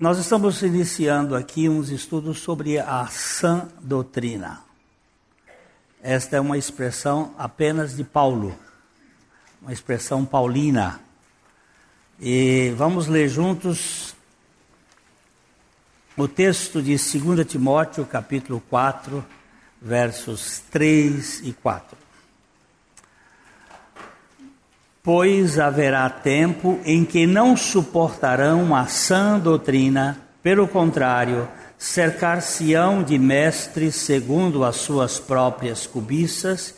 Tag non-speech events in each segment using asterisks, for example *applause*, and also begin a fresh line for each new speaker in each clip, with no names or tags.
Nós estamos iniciando aqui uns estudos sobre a sã doutrina. Esta é uma expressão apenas de Paulo, uma expressão paulina. E vamos ler juntos o texto de 2 Timóteo, capítulo 4, versos 3 e 4. Pois haverá tempo em que não suportarão a sã doutrina, pelo contrário, cercar-se-ão de mestres segundo as suas próprias cobiças,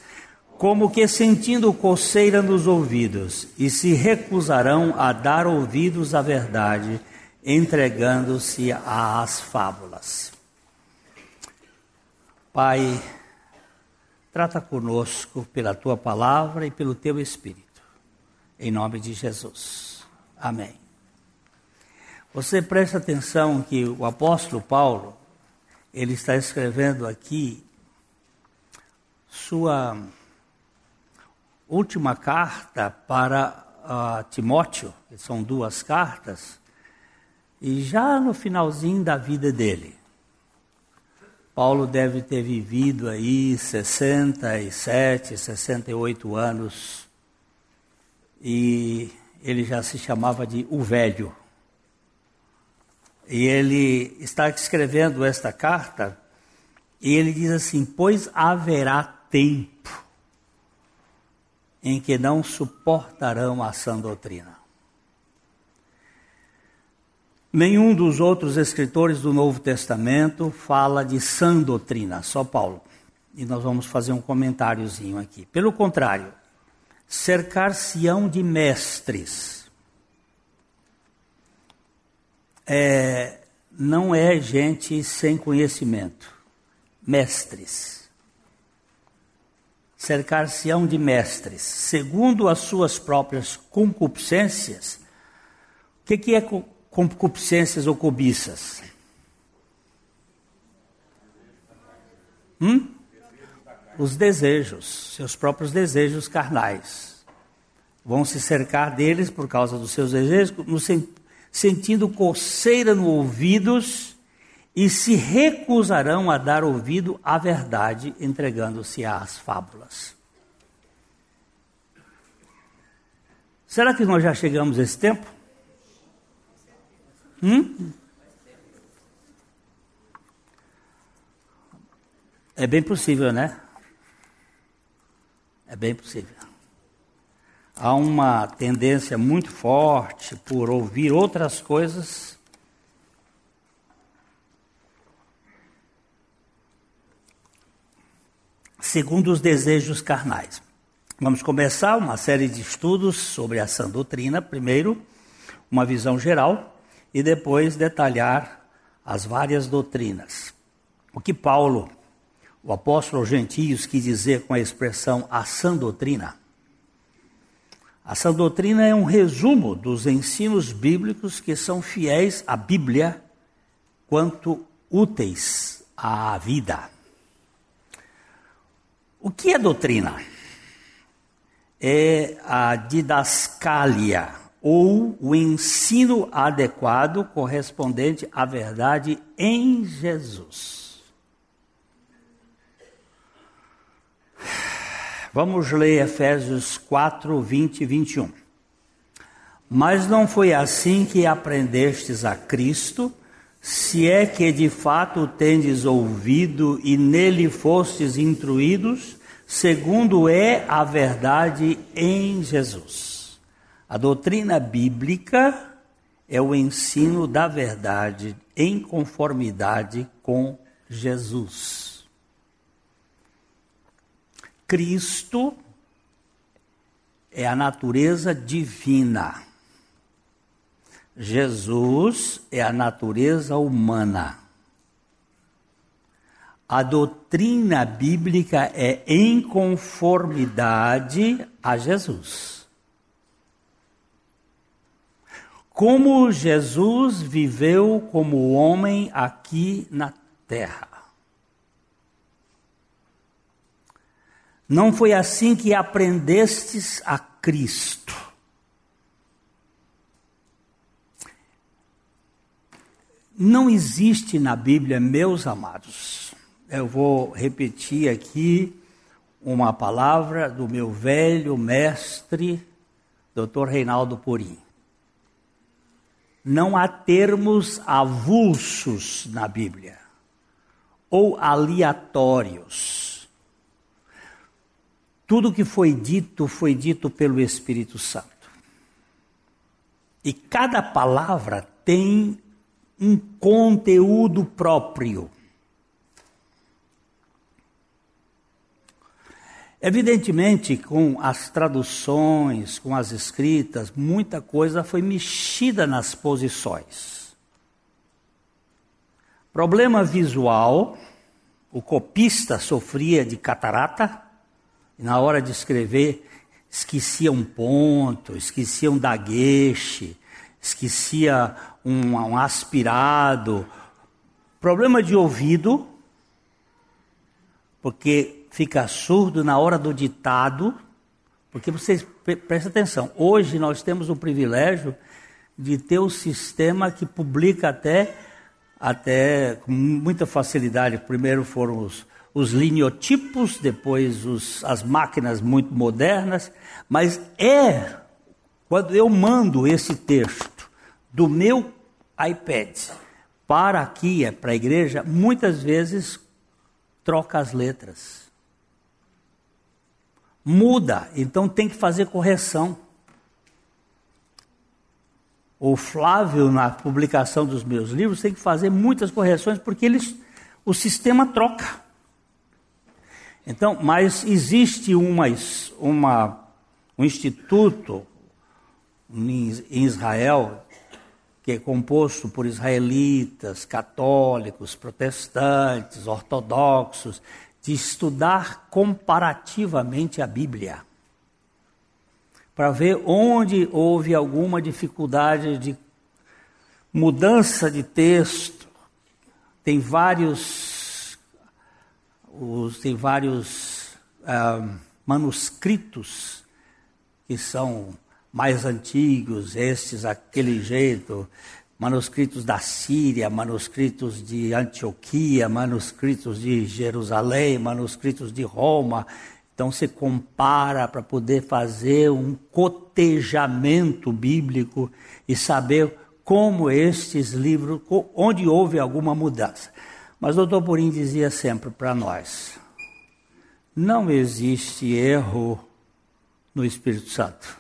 como que sentindo coceira nos ouvidos, e se recusarão a dar ouvidos à verdade, entregando-se às fábulas. Pai, trata conosco pela tua palavra e pelo teu espírito em nome de Jesus. Amém. Você presta atenção que o apóstolo Paulo, ele está escrevendo aqui sua última carta para uh, Timóteo, que são duas cartas, e já no finalzinho da vida dele. Paulo deve ter vivido aí 67, 68 anos e ele já se chamava de o velho. E ele está escrevendo esta carta e ele diz assim: Pois haverá tempo em que não suportarão a sã doutrina. Nenhum dos outros escritores do Novo Testamento fala de sã doutrina, só Paulo. E nós vamos fazer um comentáriozinho aqui. Pelo contrário, cercar-se-ão de mestres. É, não é gente sem conhecimento, mestres. Cercar-se-ão de mestres, segundo as suas próprias concupiscências. O que, que é concupiscências ou cobiças? Hum? Os desejos, seus próprios desejos carnais. Vão se cercar deles por causa dos seus desejos, no sen sentindo coceira no ouvidos e se recusarão a dar ouvido à verdade, entregando-se às fábulas. Será que nós já chegamos a esse tempo? Hum? É bem possível, né? É bem possível. Há uma tendência muito forte por ouvir outras coisas. Segundo os desejos carnais. Vamos começar uma série de estudos sobre a sã doutrina. Primeiro, uma visão geral e depois detalhar as várias doutrinas. O que Paulo o apóstolo aos gentios quis dizer com a expressão a sã doutrina. A sã doutrina é um resumo dos ensinos bíblicos que são fiéis à Bíblia quanto úteis à vida. O que é doutrina? É a didascalia, ou o ensino adequado correspondente à verdade em Jesus. Vamos ler Efésios 4, 20 e 21. Mas não foi assim que aprendestes a Cristo, se é que de fato tendes ouvido e nele fostes instruídos, segundo é a verdade em Jesus. A doutrina bíblica é o ensino da verdade em conformidade com Jesus. Cristo é a natureza divina. Jesus é a natureza humana. A doutrina bíblica é em conformidade a Jesus. Como Jesus viveu como homem aqui na terra. Não foi assim que aprendestes a Cristo. Não existe na Bíblia, meus amados. Eu vou repetir aqui uma palavra do meu velho mestre, Dr. Reinaldo Purim. Não há termos avulsos na Bíblia ou aleatórios. Tudo que foi dito foi dito pelo Espírito Santo. E cada palavra tem um conteúdo próprio. Evidentemente, com as traduções, com as escritas, muita coisa foi mexida nas posições. Problema visual, o copista sofria de catarata, na hora de escrever esquecia um ponto, esquecia um dagueche, esquecia um, um aspirado. Problema de ouvido, porque fica surdo na hora do ditado, porque vocês prestem atenção, hoje nós temos o privilégio de ter um sistema que publica até, até com muita facilidade. Primeiro foram os, os linotipos, depois os, as máquinas muito modernas, mas é quando eu mando esse texto do meu iPad para aqui, é para a igreja, muitas vezes troca as letras muda, então tem que fazer correção. O Flávio, na publicação dos meus livros, tem que fazer muitas correções, porque eles, o sistema troca. Então, mas existe uma, uma, um instituto em Israel que é composto por israelitas, católicos, protestantes, ortodoxos, de estudar comparativamente a Bíblia, para ver onde houve alguma dificuldade de mudança de texto. Tem vários, os, tem vários ah, manuscritos que são mais antigos, estes aquele jeito, manuscritos da Síria, manuscritos de Antioquia, manuscritos de Jerusalém, manuscritos de Roma. Então se compara para poder fazer um cotejamento bíblico e saber como estes livros, onde houve alguma mudança. Mas o doutor Purim dizia sempre para nós: não existe erro no Espírito Santo.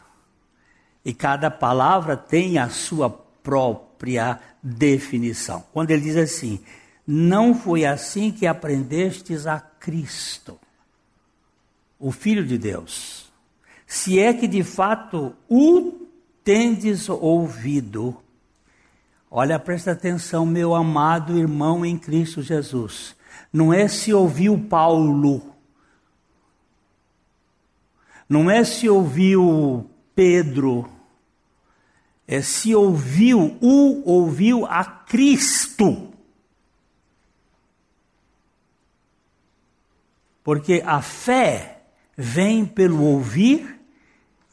E cada palavra tem a sua própria definição. Quando ele diz assim: Não foi assim que aprendestes a Cristo, o Filho de Deus. Se é que de fato o tendes ouvido. Olha, presta atenção, meu amado irmão em Cristo Jesus. Não é se ouviu Paulo, não é se ouviu Pedro, é, se ouviu, o ouviu a Cristo. Porque a fé vem pelo ouvir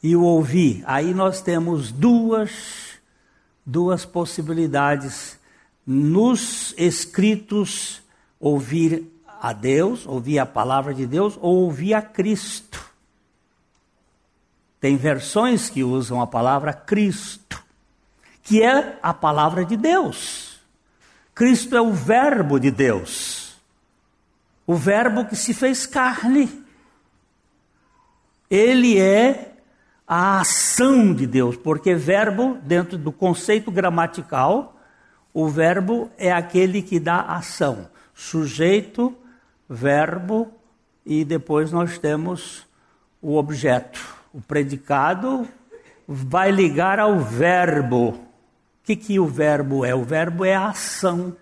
e o ouvir. Aí nós temos duas, duas possibilidades nos escritos: ouvir a Deus, ouvir a palavra de Deus, ou ouvir a Cristo. Tem versões que usam a palavra Cristo, que é a palavra de Deus. Cristo é o Verbo de Deus, o Verbo que se fez carne. Ele é a ação de Deus, porque verbo, dentro do conceito gramatical, o verbo é aquele que dá ação. Sujeito, verbo e depois nós temos o objeto. O predicado vai ligar ao verbo. O que, que o verbo é? O verbo é a ação.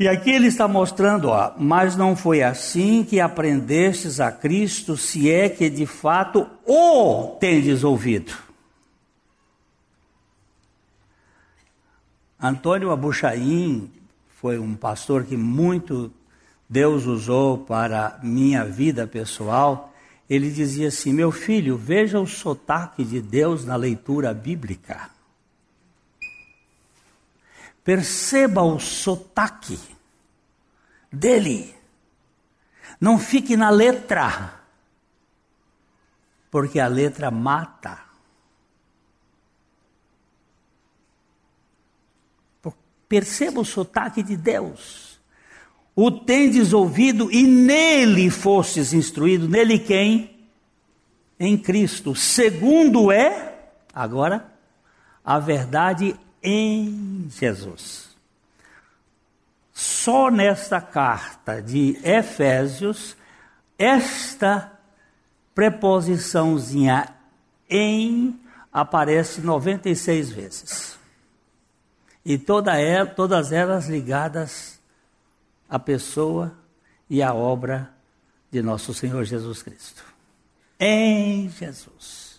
E aqui ele está mostrando, ó, mas não foi assim que aprendestes a Cristo, se é que de fato o tendes ouvido. Antônio Abuchaim foi um pastor que muito Deus usou para minha vida pessoal ele dizia assim: Meu filho, veja o sotaque de Deus na leitura bíblica. Perceba o sotaque dele. Não fique na letra, porque a letra mata. Perceba o sotaque de Deus. O tendes ouvido e nele fostes instruído. Nele quem? Em Cristo. Segundo é, agora, a verdade em Jesus. Só nesta carta de Efésios, esta preposiçãozinha em aparece 96 vezes. E toda ela, todas elas ligadas à pessoa e à obra de nosso Senhor Jesus Cristo. Em Jesus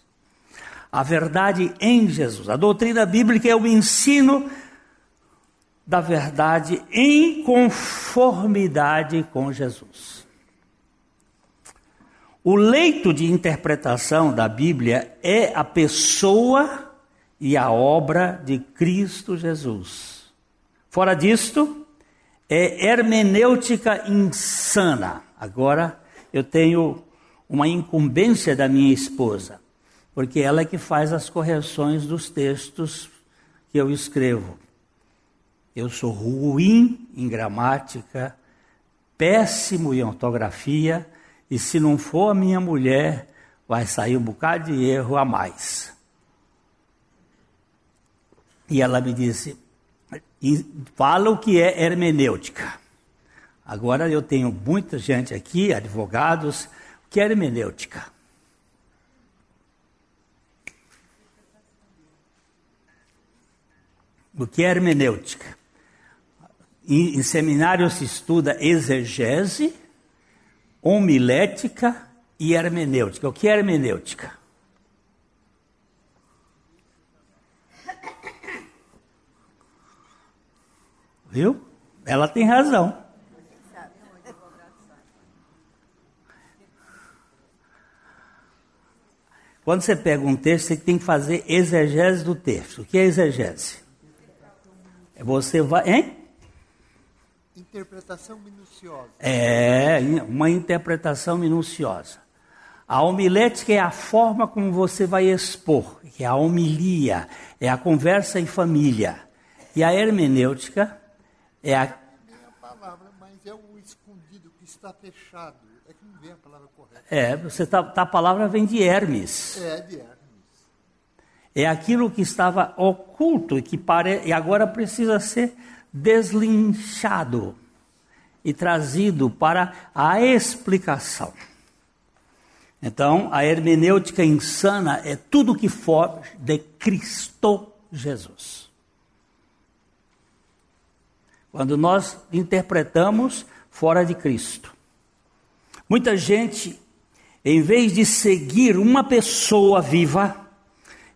a verdade em Jesus. A doutrina bíblica é o ensino da verdade em conformidade com Jesus. O leito de interpretação da Bíblia é a pessoa e a obra de Cristo Jesus. Fora disto, é hermenêutica insana. Agora eu tenho uma incumbência da minha esposa porque ela é que faz as correções dos textos que eu escrevo. Eu sou ruim em gramática, péssimo em ortografia, e se não for a minha mulher, vai sair um bocado de erro a mais. E ela me disse: fala o que é hermenêutica. Agora eu tenho muita gente aqui, advogados, que é hermenêutica? O que é hermenêutica? Em, em seminário se estuda exegese, homilética e hermenêutica. O que é hermenêutica? Viu? Ela tem razão. Quando você pega um texto, você tem que fazer exegese do texto. O que é exegese? Você vai. Hein?
Interpretação minuciosa.
É, uma interpretação minuciosa. A homilética é a forma como você vai expor, que é a homilia, é a conversa em família. E a hermenêutica é a.
Não é a palavra, mas é o escondido que está fechado. É que não vem a palavra correta.
É, você tá, tá a palavra vem de Hermes.
É, de Hermes.
É aquilo que estava oculto e que pare... e agora precisa ser deslinchado e trazido para a explicação. Então, a hermenêutica insana é tudo que foge de Cristo Jesus. Quando nós interpretamos fora de Cristo. Muita gente, em vez de seguir uma pessoa viva,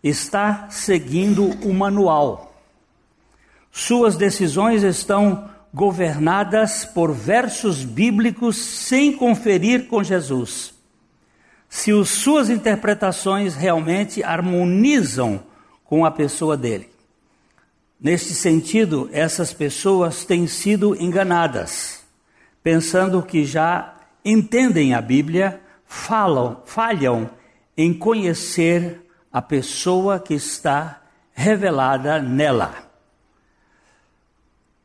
está seguindo o manual. Suas decisões estão governadas por versos bíblicos sem conferir com Jesus. Se os, suas interpretações realmente harmonizam com a pessoa dele. Neste sentido, essas pessoas têm sido enganadas, pensando que já entendem a Bíblia, falam, falham em conhecer a pessoa que está revelada nela.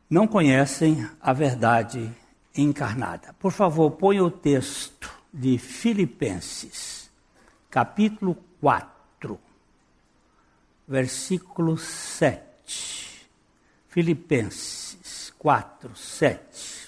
Não conhecem a verdade encarnada. Por favor, ponha o texto de Filipenses, capítulo 4, versículo 7. Filipenses 4, 7.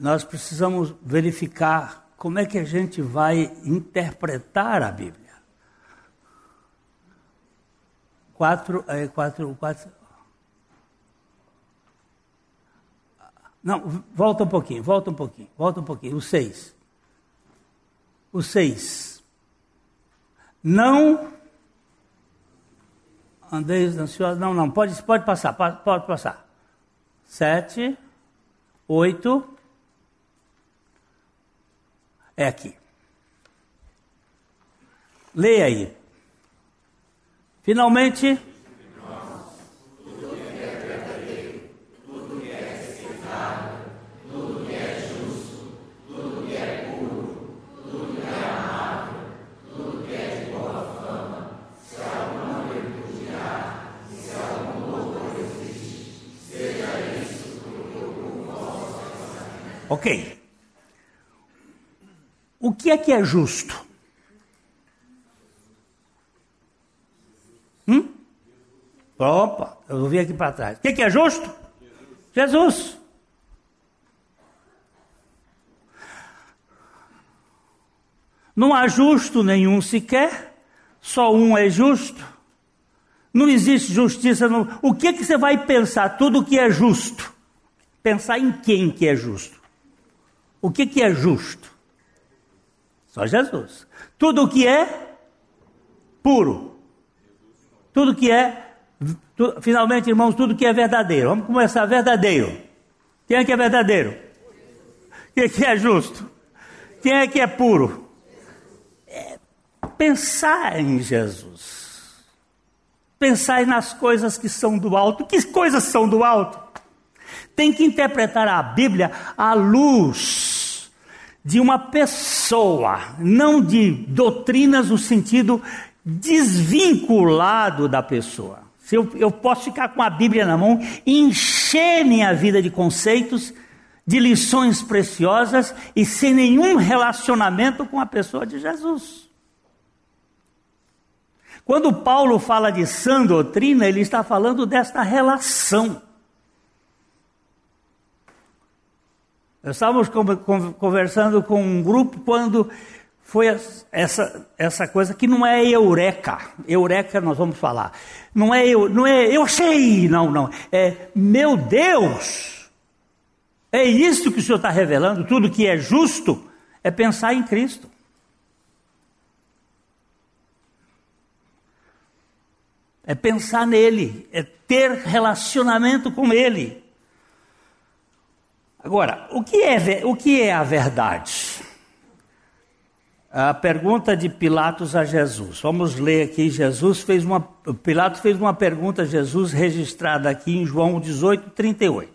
Nós precisamos verificar como é que a gente vai interpretar a Bíblia. Quatro, é, quatro, quatro. Não, volta um pouquinho, volta um pouquinho, volta um pouquinho. O seis. O seis. Não andeis ansiosos. Não, não, pode, pode passar, pode passar. sete, oito. É aqui. Leia aí. Finalmente. Ok. Que é que é justo? Hum? Opa, eu vi aqui para trás. O que é, que é justo? Jesus. Não há justo nenhum sequer, só um é justo. Não existe justiça. O que, que você vai pensar? Tudo que é justo. Pensar em quem que é justo? O que, que é justo? Só Jesus. Tudo o que é puro. Tudo que é, tu, finalmente, irmãos, tudo que é verdadeiro. Vamos começar verdadeiro. Quem é que é verdadeiro? Quem é que é justo? Quem é que é puro? É pensar em Jesus. Pensar nas coisas que são do alto. Que coisas são do alto? Tem que interpretar a Bíblia à luz de uma pessoa, não de doutrinas no sentido desvinculado da pessoa. Se eu, eu posso ficar com a Bíblia na mão e encher minha vida de conceitos, de lições preciosas e sem nenhum relacionamento com a pessoa de Jesus. Quando Paulo fala de sã doutrina, ele está falando desta relação. Estávamos conversando com um grupo quando foi essa, essa coisa que não é eureka. Eureka nós vamos falar. Não é eu, não é eu achei, não, não. É meu Deus. É isso que o Senhor está revelando. Tudo que é justo é pensar em Cristo. É pensar nele, é ter relacionamento com ele. Agora, o que é, o que é a verdade? A pergunta de Pilatos a Jesus. Vamos ler aqui. Jesus fez uma. Pilatos fez uma pergunta a Jesus, registrada aqui em João 18, 38.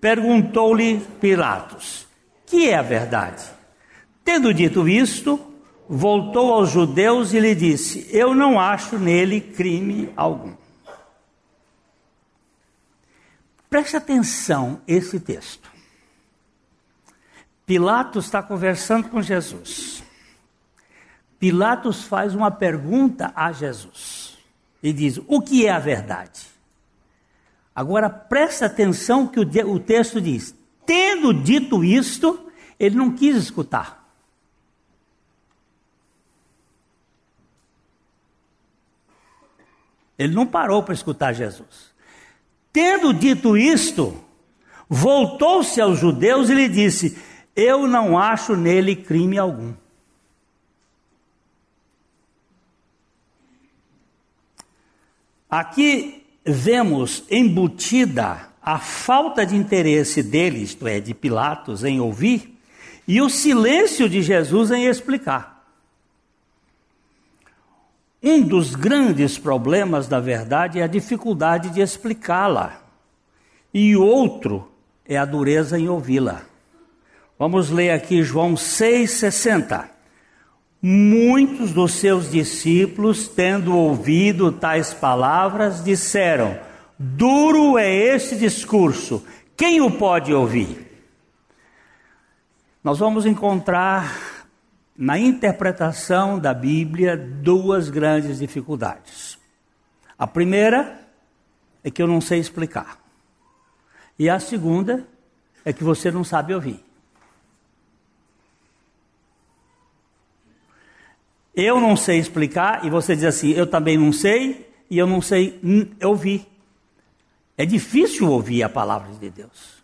Perguntou-lhe Pilatos: Que é a verdade? Tendo dito isto, voltou aos judeus e lhe disse: Eu não acho nele crime algum. Preste atenção esse texto. Pilatos está conversando com Jesus. Pilatos faz uma pergunta a Jesus e diz: O que é a verdade? Agora presta atenção que o texto diz: Tendo dito isto, ele não quis escutar. Ele não parou para escutar Jesus. Tendo dito isto, voltou-se aos judeus e lhe disse: Eu não acho nele crime algum. Aqui vemos embutida a falta de interesse dele, isto é, de Pilatos, em ouvir, e o silêncio de Jesus em explicar. Um dos grandes problemas da verdade é a dificuldade de explicá-la, e outro é a dureza em ouvi-la. Vamos ler aqui João 6,60. Muitos dos seus discípulos, tendo ouvido tais palavras, disseram: Duro é este discurso, quem o pode ouvir? Nós vamos encontrar na interpretação da Bíblia duas grandes dificuldades. A primeira é que eu não sei explicar. E a segunda é que você não sabe ouvir. Eu não sei explicar e você diz assim, eu também não sei e eu não sei ouvir. É difícil ouvir a palavra de Deus.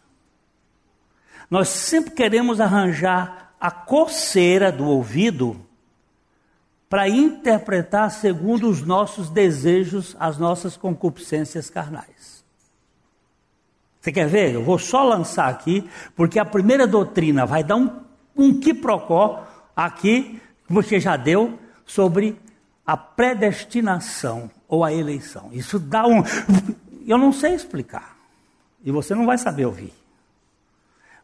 Nós sempre queremos arranjar a coceira do ouvido para interpretar segundo os nossos desejos, as nossas concupiscências carnais. Você quer ver? Eu vou só lançar aqui, porque a primeira doutrina vai dar um, um quiprocó aqui, que você já deu, sobre a predestinação ou a eleição. Isso dá um. Eu não sei explicar. E você não vai saber ouvir.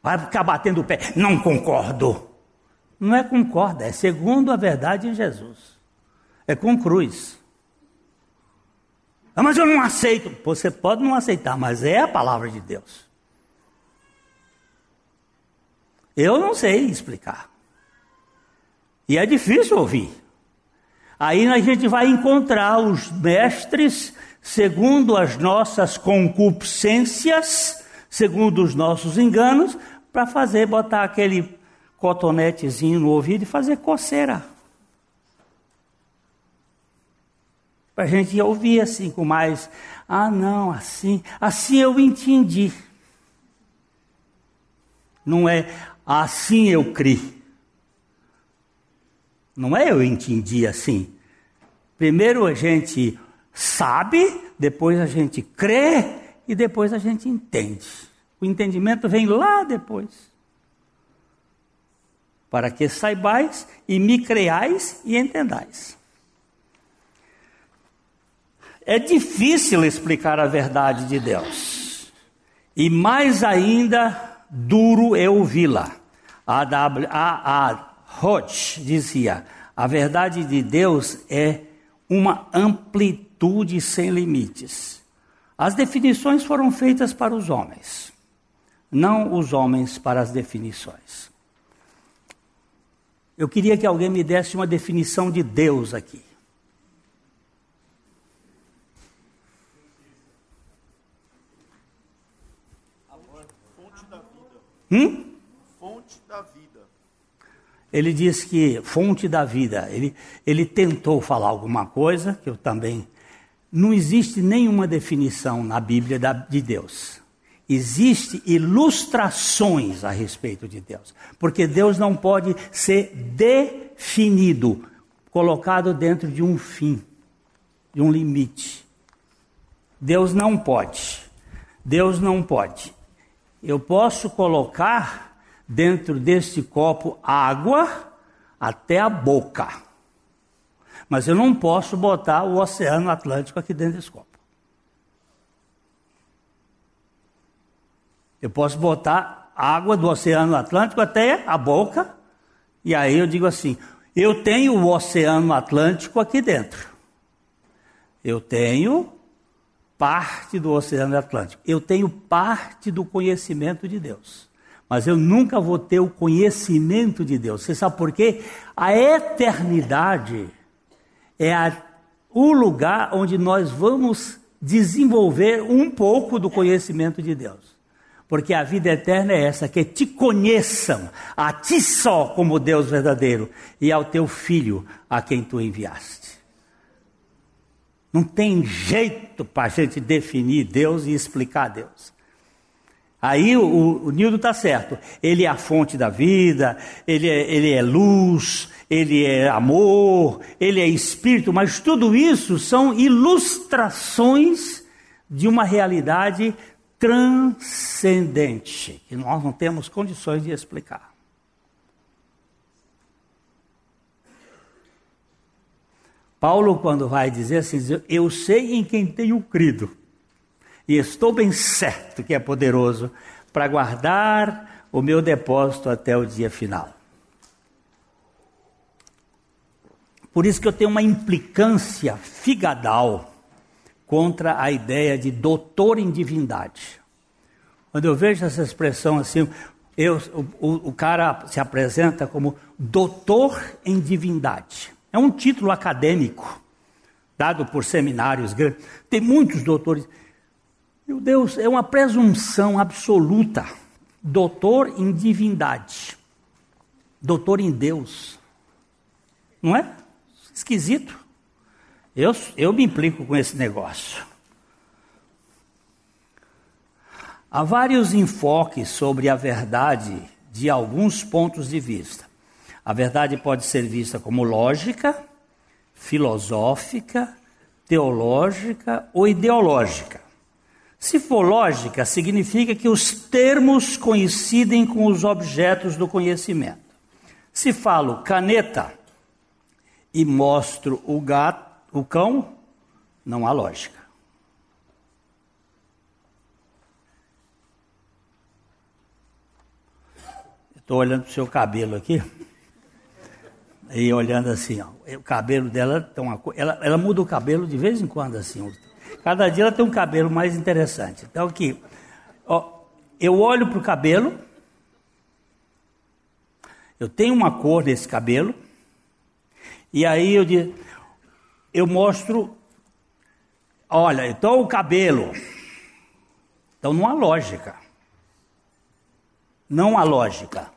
Vai ficar batendo o pé. Não concordo. Não é concorda, é segundo a verdade em Jesus. É com cruz. Ah, mas eu não aceito. Você pode não aceitar, mas é a palavra de Deus. Eu não sei explicar. E é difícil ouvir. Aí a gente vai encontrar os mestres segundo as nossas concupiscências, segundo os nossos enganos, para fazer, botar aquele cotonetezinho no ouvido e fazer coceira. Para a gente ouvir assim com mais, ah não, assim, assim eu entendi. Não é assim eu criei. Não é eu entendi assim. Primeiro a gente sabe, depois a gente crê e depois a gente entende. O entendimento vem lá depois. Para que saibais e me creais e entendais. É difícil explicar a verdade de Deus. E mais ainda, duro é ouvi-la. A, a, a Hodge dizia: a verdade de Deus é uma amplitude sem limites. As definições foram feitas para os homens, não os homens para as definições. Eu queria que alguém me desse uma definição de Deus aqui.
Fonte da vida.
Hum?
Fonte da vida.
Ele diz que fonte da vida. Ele, ele tentou falar alguma coisa, que eu também. Não existe nenhuma definição na Bíblia de Deus. Existem ilustrações a respeito de Deus. Porque Deus não pode ser definido, colocado dentro de um fim, de um limite. Deus não pode. Deus não pode. Eu posso colocar dentro deste copo água até a boca. Mas eu não posso botar o Oceano Atlântico aqui dentro desse copo. Eu posso botar água do Oceano Atlântico até a boca, e aí eu digo assim: eu tenho o Oceano Atlântico aqui dentro. Eu tenho parte do Oceano Atlântico. Eu tenho parte do conhecimento de Deus mas eu nunca vou ter o conhecimento de Deus. Você sabe por quê? A eternidade é a, o lugar onde nós vamos desenvolver um pouco do conhecimento de Deus. Porque a vida eterna é essa, que te conheçam, a ti só como Deus verdadeiro, e ao teu filho a quem tu enviaste. Não tem jeito para a gente definir Deus e explicar Deus. Aí o, o Nildo está certo. Ele é a fonte da vida, ele é, ele é luz, ele é amor, ele é espírito, mas tudo isso são ilustrações de uma realidade transcendente, que nós não temos condições de explicar. Paulo, quando vai dizer assim, eu sei em quem tenho crido e estou bem certo que é poderoso para guardar o meu depósito até o dia final. Por isso que eu tenho uma implicância figadal contra a ideia de doutor em divindade. Quando eu vejo essa expressão assim, eu, o, o cara se apresenta como doutor em divindade. É um título acadêmico dado por seminários grandes. Tem muitos doutores. Meu Deus, é uma presunção absoluta. Doutor em divindade. Doutor em Deus. Não é? Esquisito. Eu, eu me implico com esse negócio. Há vários enfoques sobre a verdade de alguns pontos de vista. A verdade pode ser vista como lógica, filosófica, teológica ou ideológica. Se for lógica, significa que os termos coincidem com os objetos do conhecimento. Se falo caneta e mostro o gato, o cão, não há lógica. Estou olhando para o seu cabelo aqui. *laughs* E olhando assim, ó, o cabelo dela tem uma ela, ela muda o cabelo de vez em quando assim. Cada dia ela tem um cabelo mais interessante. Então aqui, ó, eu olho para o cabelo, eu tenho uma cor nesse cabelo, e aí eu digo, eu mostro, olha, então o cabelo. Então não há lógica. Não há lógica.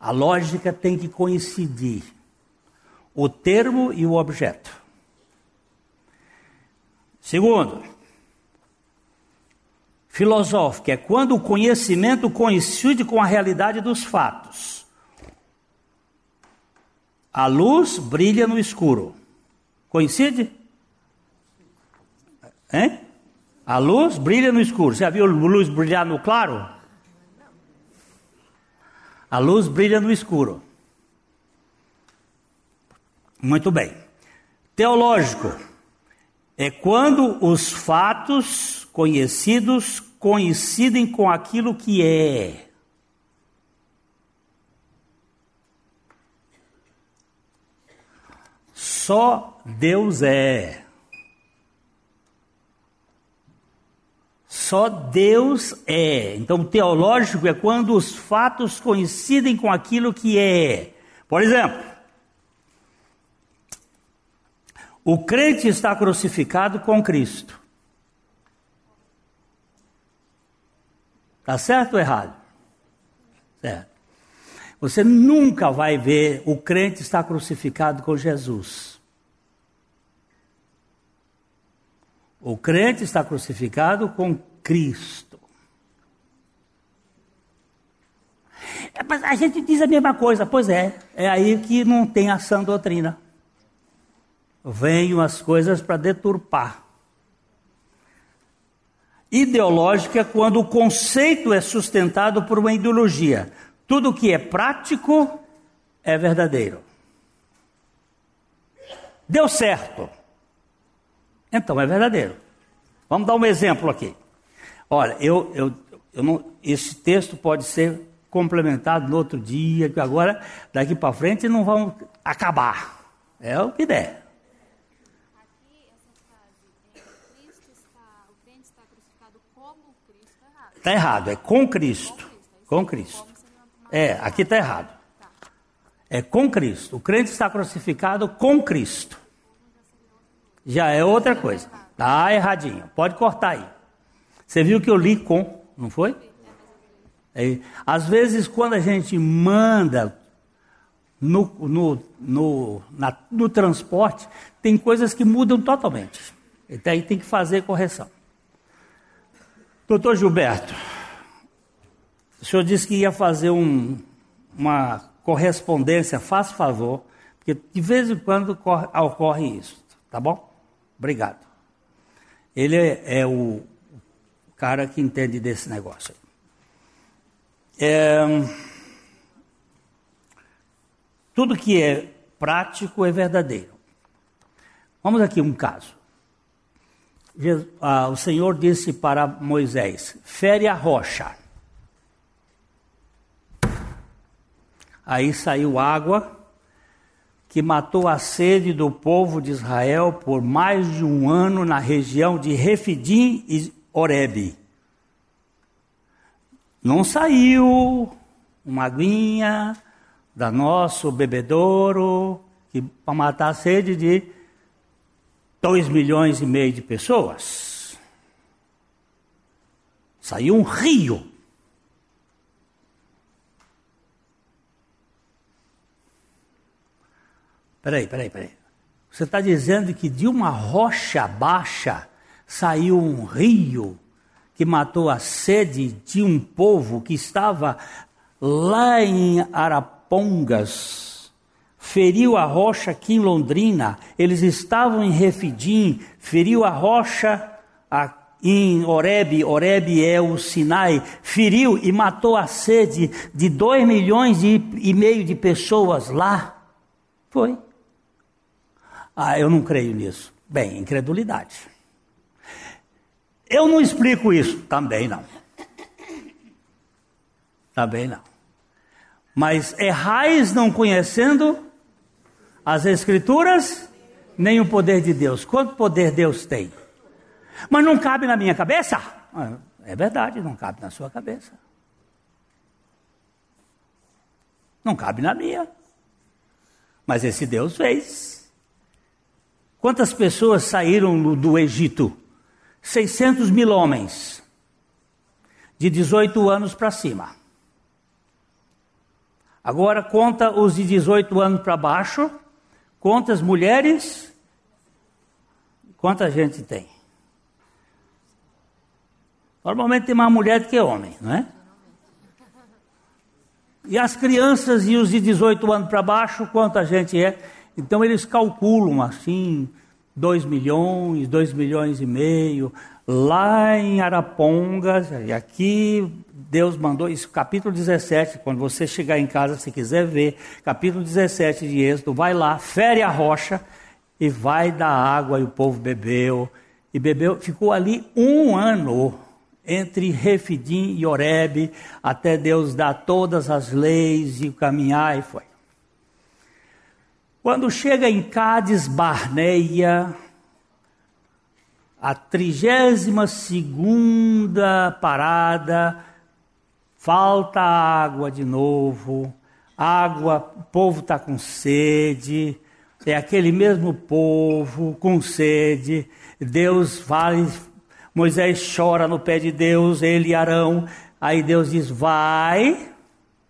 A lógica tem que coincidir o termo e o objeto. Segundo, filosófico é quando o conhecimento coincide com a realidade dos fatos. A luz brilha no escuro. Coincide? Hein? A luz brilha no escuro. Já viu luz brilhar no claro? A luz brilha no escuro. Muito bem. Teológico é quando os fatos conhecidos coincidem com aquilo que é. Só Deus é. Só Deus é. Então, teológico é quando os fatos coincidem com aquilo que é. Por exemplo, o crente está crucificado com Cristo. Está certo ou errado? Certo. Você nunca vai ver o crente estar crucificado com Jesus. O crente está crucificado com Cristo. É, mas a gente diz a mesma coisa, pois é, é aí que não tem ação doutrina. Venham as coisas para deturpar. Ideológica é quando o conceito é sustentado por uma ideologia. Tudo que é prático é verdadeiro. Deu certo. Então é verdadeiro. Vamos dar um exemplo aqui. Olha, eu, eu, eu não, esse texto pode ser complementado no outro dia, que agora, daqui para frente, não vão acabar. É o que der. Está errado, é com Cristo. Com Cristo. É, aqui está errado. É com Cristo. O crente está crucificado com Cristo. Já é outra coisa. Está erradinho. Pode cortar aí. Você viu que eu li com, não foi? É, às vezes, quando a gente manda no, no, no, na, no transporte, tem coisas que mudam totalmente. Então aí tem que fazer correção. Doutor Gilberto, o senhor disse que ia fazer um, uma correspondência, faz favor, porque de vez em quando ocorre, ocorre isso, tá bom? Obrigado. Ele é, o cara que entende desse negócio. É, tudo que é prático é verdadeiro. Vamos aqui um caso. Ah, o Senhor disse para Moisés: fere a rocha. Aí saiu água que matou a sede do povo de Israel por mais de um ano na região de Refidim e Oreb. Não saiu uma aguinha da nosso bebedouro para matar a sede de 2 milhões e meio de pessoas. Saiu um rio. Peraí, peraí, peraí. Você está dizendo que de uma rocha baixa saiu um rio que matou a sede de um povo que estava lá em Arapongas feriu a rocha aqui em Londrina, eles estavam em Refidim, feriu a rocha em Oreb, Oreb é o Sinai, feriu e matou a sede de dois milhões e meio de pessoas lá? Foi. Ah, eu não creio nisso. Bem, incredulidade. Eu não explico isso. Também não. Também não. Mas errais não conhecendo as Escrituras, nem o poder de Deus. Quanto poder Deus tem? Mas não cabe na minha cabeça? É verdade, não cabe na sua cabeça. Não cabe na minha. Mas esse Deus fez. Quantas pessoas saíram do Egito? 600 mil homens, de 18 anos para cima. Agora conta os de 18 anos para baixo, Quantas mulheres? Quanta gente tem? Normalmente tem mais mulher do que homem, não é? E as crianças e os de 18 anos para baixo, quanta gente é? Então eles calculam assim, 2 milhões, 2 milhões e meio, lá em Arapongas, e aqui Deus mandou isso, capítulo 17, quando você chegar em casa, se quiser ver, capítulo 17 de Êxodo, vai lá, fere a rocha e vai dar água e o povo bebeu. E bebeu, ficou ali um ano entre Refidim e Oreb, até Deus dar todas as leis e caminhar e foi. Quando chega em Cádiz Barneia, a trigésima segunda parada, falta água de novo, água, o povo está com sede, é aquele mesmo povo com sede, Deus vai, Moisés chora no pé de Deus, ele e Arão, aí Deus diz: vai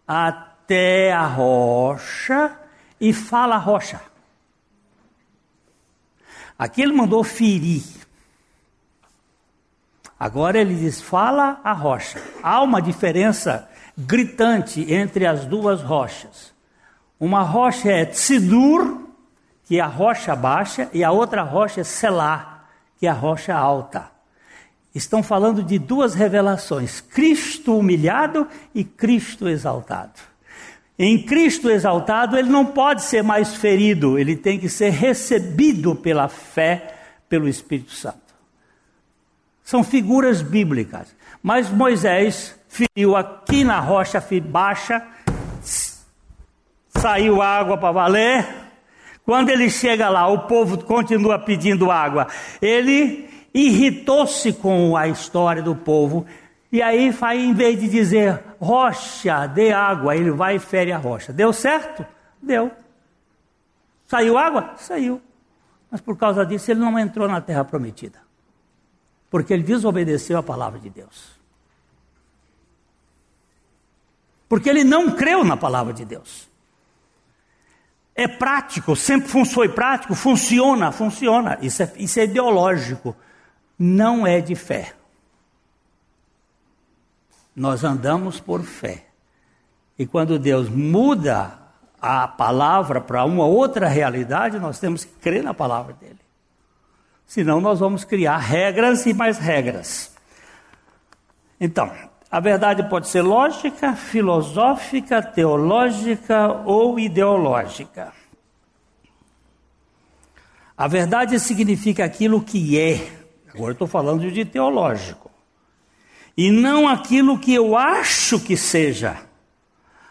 até a rocha e fala a rocha. Aqui ele mandou ferir. Agora ele diz: fala a rocha. Há uma diferença gritante entre as duas rochas. Uma rocha é Tsidur, que é a rocha baixa, e a outra rocha é Selá, que é a rocha alta. Estão falando de duas revelações: Cristo humilhado e Cristo exaltado. Em Cristo exaltado, ele não pode ser mais ferido, ele tem que ser recebido pela fé, pelo Espírito Santo. São figuras bíblicas. Mas Moisés feriu aqui na rocha baixa, saiu água para valer. Quando ele chega lá, o povo continua pedindo água. Ele irritou-se com a história do povo. E aí, vai, em vez de dizer rocha, dê água, ele vai e fere a rocha. Deu certo? Deu. Saiu água? Saiu. Mas por causa disso, ele não entrou na terra prometida porque ele desobedeceu a palavra de Deus. Porque ele não creu na palavra de Deus. É prático, sempre foi prático, funciona, funciona. Isso é, isso é ideológico, não é de fé. Nós andamos por fé. E quando Deus muda a palavra para uma outra realidade, nós temos que crer na palavra dele. Senão nós vamos criar regras e mais regras. Então, a verdade pode ser lógica, filosófica, teológica ou ideológica. A verdade significa aquilo que é. Agora estou falando de teológico. E não aquilo que eu acho que seja.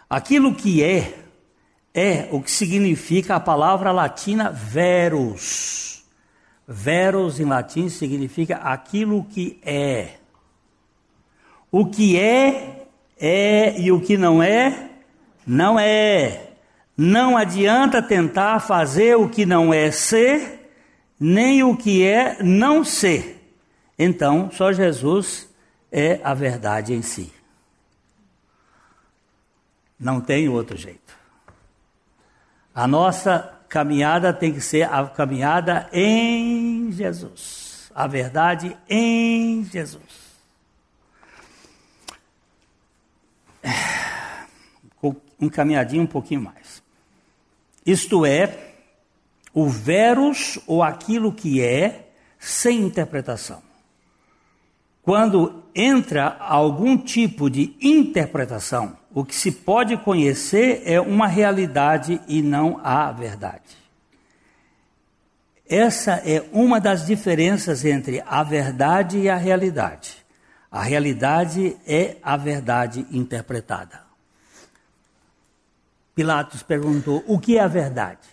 Aquilo que é, é o que significa a palavra latina verus. Veros em latim significa aquilo que é. O que é, é, e o que não é, não é. Não adianta tentar fazer o que não é ser, nem o que é não ser. Então, só Jesus é a verdade em si. Não tem outro jeito. A nossa caminhada tem que ser a caminhada em Jesus. A verdade em Jesus. Um caminhadinho um pouquinho mais. Isto é, o verus ou aquilo que é, sem interpretação. Quando entra algum tipo de interpretação, o que se pode conhecer é uma realidade e não a verdade. Essa é uma das diferenças entre a verdade e a realidade. A realidade é a verdade interpretada. Pilatos perguntou: o que é a verdade?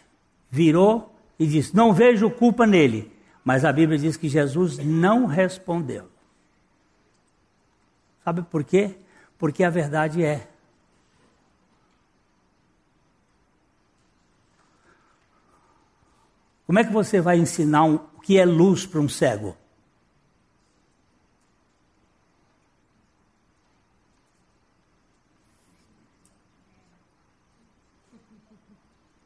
Virou e disse: não vejo culpa nele. Mas a Bíblia diz que Jesus não respondeu. Sabe por quê? Porque a verdade é. Como é que você vai ensinar um, o que é luz para um cego?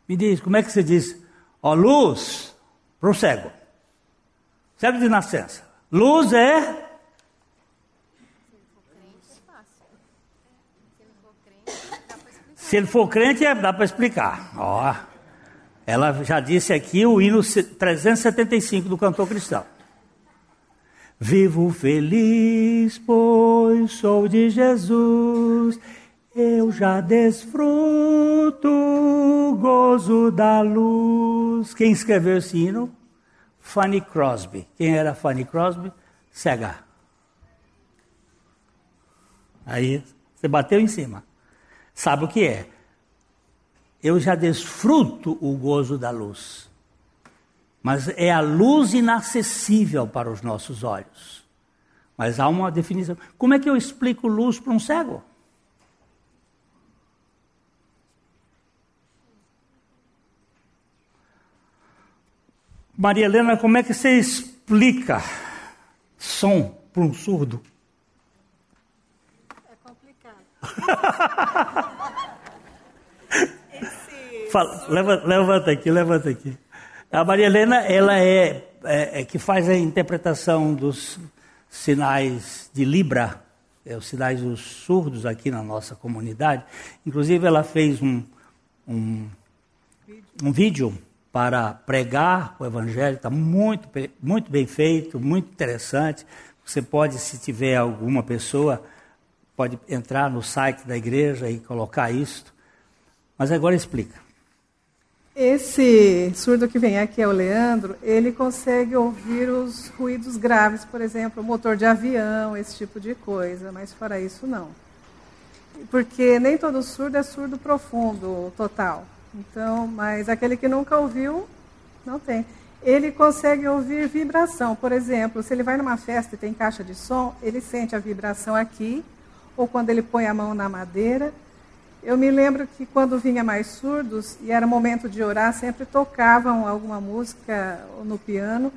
Me diz, como é que você diz? Ó, luz para o cego. Cego de nascença. Luz é. Se ele for crente, é, dá para explicar. Ó, ela já disse aqui o hino 375 do cantor cristão. Vivo feliz, pois sou de Jesus eu já desfruto o gozo da luz. Quem escreveu esse hino? Fanny Crosby. Quem era Fanny Crosby? Cega. Aí você bateu em cima. Sabe o que é? Eu já desfruto o gozo da luz. Mas é a luz inacessível para os nossos olhos. Mas há uma definição. Como é que eu explico luz para um cego? Maria Helena, como é que você explica som para um surdo?
Complicado.
Fala, levanta, levanta, aqui, levanta aqui. A Maria Helena, ela é, é, é, que faz a interpretação dos sinais de Libra, é, os sinais dos surdos aqui na nossa comunidade. Inclusive, ela fez um, um, um vídeo para pregar o Evangelho, está muito, muito bem feito, muito interessante. Você pode, se tiver alguma pessoa, pode entrar no site da igreja e colocar isso. Mas agora explica.
Esse surdo que vem aqui é o Leandro, ele consegue ouvir os ruídos graves, por exemplo, motor de avião, esse tipo de coisa, mas fora isso não. Porque nem todo surdo é surdo profundo, total. Então, mas aquele que nunca ouviu, não tem. Ele consegue ouvir vibração. Por exemplo, se ele vai numa festa e tem caixa de som, ele sente a vibração aqui, ou quando ele põe a mão na madeira. Eu me lembro que quando vinha mais surdos e era momento de orar, sempre tocavam alguma música no piano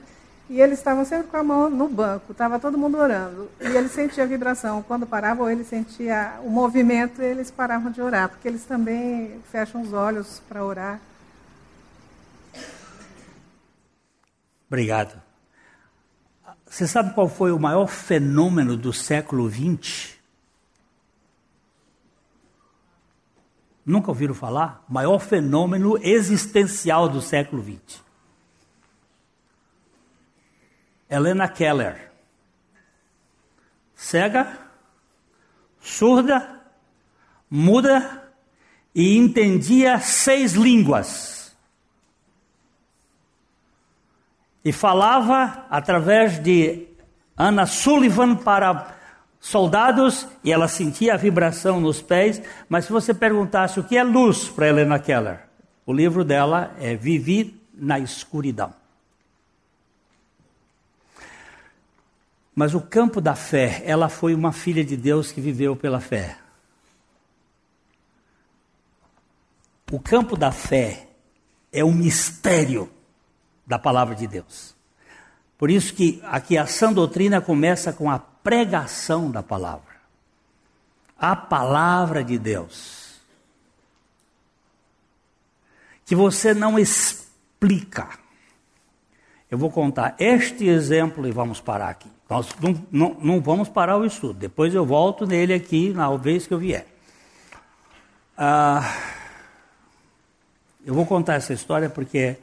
e eles estavam sempre com a mão no banco, estava todo mundo orando. E ele sentia a vibração. Quando paravam, ele sentia o movimento, eles paravam de orar, porque eles também fecham os olhos para orar.
Obrigado. Você sabe qual foi o maior fenômeno do século XX? Nunca ouviram falar? Maior fenômeno existencial do século XX. Helena Keller. Cega, surda, muda e entendia seis línguas. E falava através de Anna Sullivan para soldados e ela sentia a vibração nos pés. Mas se você perguntasse o que é luz para Helena Keller, o livro dela é Vivi na Escuridão. Mas o campo da fé, ela foi uma filha de Deus que viveu pela fé. O campo da fé é o mistério da palavra de Deus. Por isso que aqui a sã doutrina começa com a pregação da palavra. A palavra de Deus. Que você não explica. Eu vou contar este exemplo e vamos parar aqui. Nós não, não, não, vamos parar o estudo. Depois eu volto nele aqui na vez que eu vier. Ah, eu vou contar essa história porque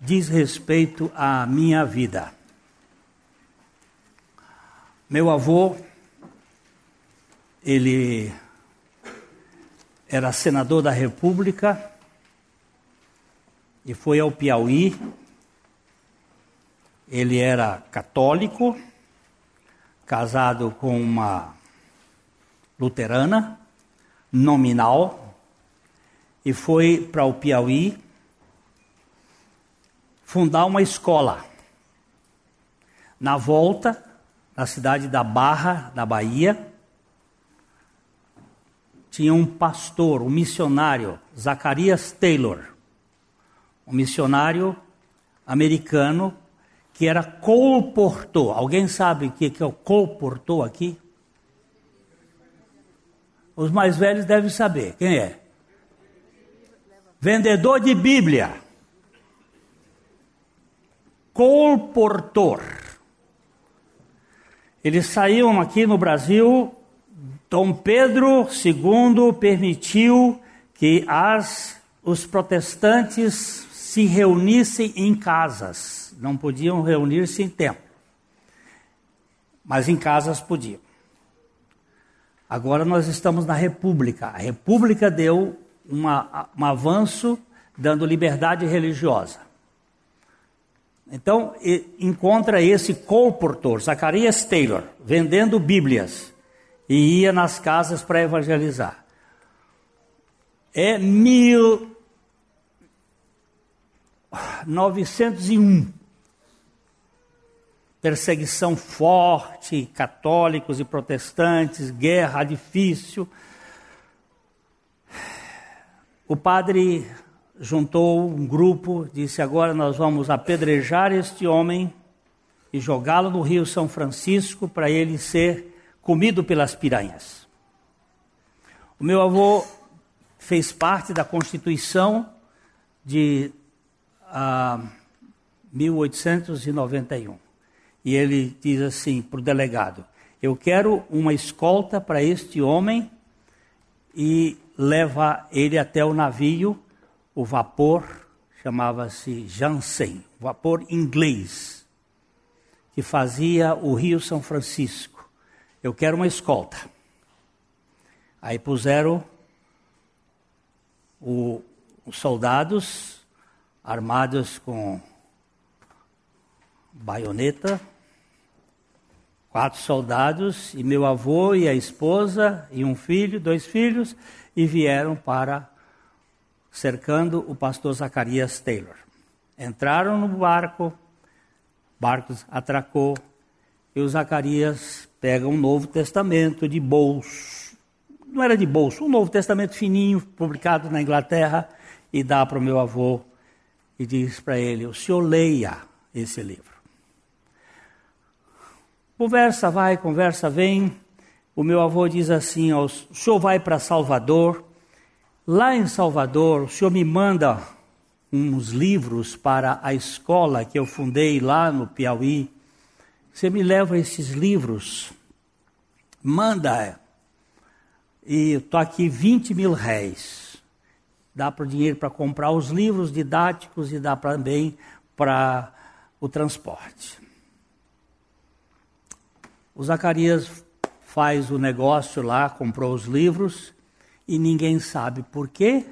diz respeito à minha vida. Meu avô, ele era senador da República e foi ao Piauí. Ele era católico, casado com uma luterana, nominal, e foi para o Piauí fundar uma escola. Na volta, na cidade da Barra, da Bahia, tinha um pastor, um missionário, Zacarias Taylor, um missionário americano que era colportor. Alguém sabe o que é o colportor aqui? Os mais velhos devem saber. Quem é? Vendedor de Bíblia. Colportor. Eles saíam aqui no Brasil Dom Pedro II permitiu que as, os protestantes se reunissem em casas, não podiam reunir-se em templo, mas em casas podiam. Agora nós estamos na República. A República deu uma, um avanço dando liberdade religiosa. Então, encontra esse colportor, Zacarias Taylor, vendendo Bíblias e ia nas casas para evangelizar. É 1901. Perseguição forte, católicos e protestantes, guerra difícil. O padre juntou um grupo, disse: agora nós vamos apedrejar este homem e jogá-lo no Rio São Francisco para ele ser comido pelas piranhas. O meu avô fez parte da Constituição de ah, 1891. E ele diz assim para o delegado: Eu quero uma escolta para este homem e leva ele até o navio, o vapor chamava-se Jansen, vapor inglês, que fazia o Rio São Francisco eu quero uma escolta. Aí puseram o, os soldados armados com baioneta, quatro soldados, e meu avô e a esposa, e um filho, dois filhos, e vieram para cercando o pastor Zacarias Taylor. Entraram no barco, barco atracou, e o Zacarias pega um Novo Testamento de bolso, não era de bolso, um Novo Testamento fininho, publicado na Inglaterra, e dá para o meu avô e diz para ele: O senhor leia esse livro. Conversa vai, conversa vem. O meu avô diz assim: O senhor vai para Salvador. Lá em Salvador, o senhor me manda uns livros para a escola que eu fundei lá no Piauí. Você me leva esses livros, manda, e estou aqui 20 mil réis. Dá para o dinheiro para comprar os livros didáticos e dá também para o transporte. O Zacarias faz o negócio lá, comprou os livros e ninguém sabe por quê,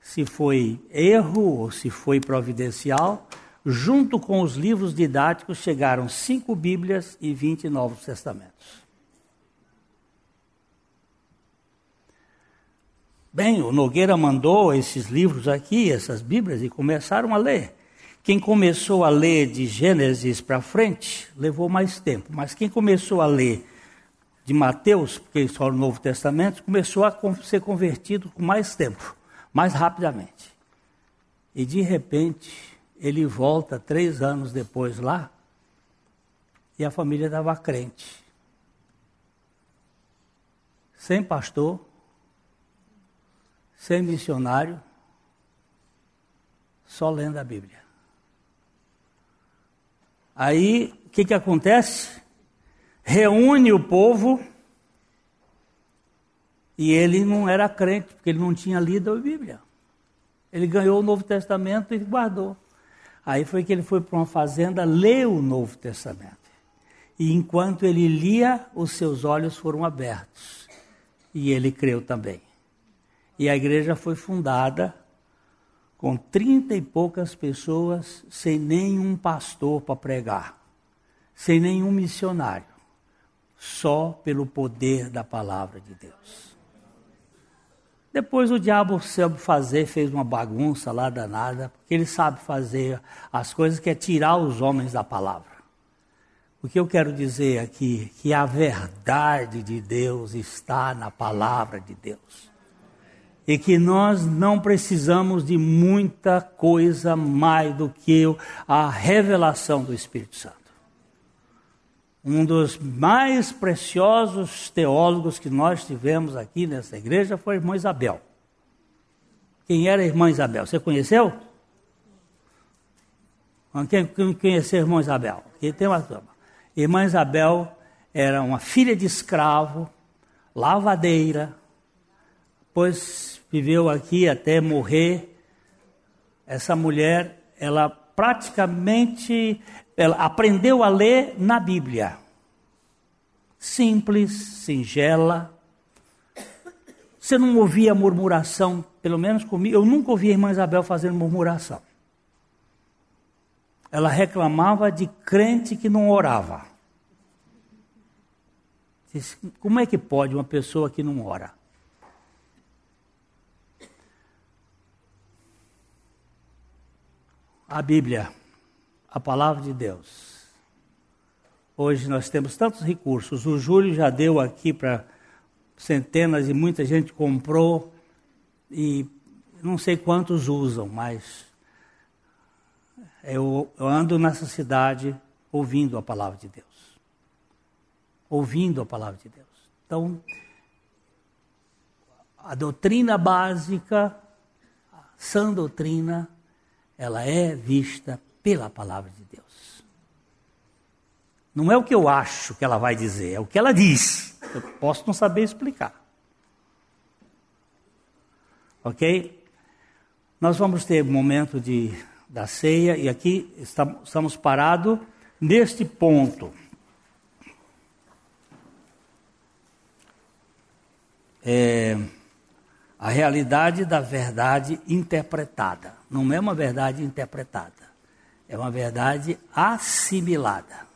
se foi erro ou se foi providencial, junto com os livros didáticos, chegaram cinco Bíblias e vinte Novos Testamentos. Bem, o Nogueira mandou esses livros aqui, essas Bíblias, e começaram a ler. Quem começou a ler de Gênesis para frente levou mais tempo, mas quem começou a ler de Mateus, porque só o Novo Testamento, começou a ser convertido com mais tempo, mais rapidamente. E de repente, ele volta três anos depois lá e a família estava crente. Sem pastor, sem missionário, só lendo a Bíblia. Aí, o que, que acontece? Reúne o povo e ele não era crente, porque ele não tinha lido a Bíblia. Ele ganhou o Novo Testamento e guardou. Aí foi que ele foi para uma fazenda ler o Novo Testamento. E enquanto ele lia, os seus olhos foram abertos. E ele creu também. E a igreja foi fundada com trinta e poucas pessoas, sem nenhum pastor para pregar, sem nenhum missionário, só pelo poder da palavra de Deus. Depois o diabo soube fazer, fez uma bagunça lá danada, porque ele sabe fazer as coisas que é tirar os homens da palavra. O que eu quero dizer aqui que a verdade de Deus está na palavra de Deus e que nós não precisamos de muita coisa mais do que a revelação do Espírito Santo. Um dos mais preciosos teólogos que nós tivemos aqui nessa igreja foi a irmã Isabel. Quem era a irmã Isabel? Você conheceu? Quem conheceu a irmã Isabel? Aqui tem uma turma. Irmã Isabel era uma filha de escravo, lavadeira, pois viveu aqui até morrer. Essa mulher, ela praticamente ela aprendeu a ler na Bíblia. Simples, singela. Você não ouvia murmuração, pelo menos comigo. Eu nunca ouvi a irmã Isabel fazendo murmuração. Ela reclamava de crente que não orava. Como é que pode uma pessoa que não ora? a Bíblia, a palavra de Deus. Hoje nós temos tantos recursos. O Júlio já deu aqui para centenas e muita gente comprou e não sei quantos usam, mas eu, eu ando nessa cidade ouvindo a palavra de Deus. Ouvindo a palavra de Deus. Então, a doutrina básica, a sã doutrina, ela é vista pela palavra de Deus. Não é o que eu acho que ela vai dizer, é o que ela diz. Eu posso não saber explicar. Ok? Nós vamos ter um momento de, da ceia e aqui estamos parados neste ponto. É, a realidade da verdade interpretada. Não é uma verdade interpretada, é uma verdade assimilada.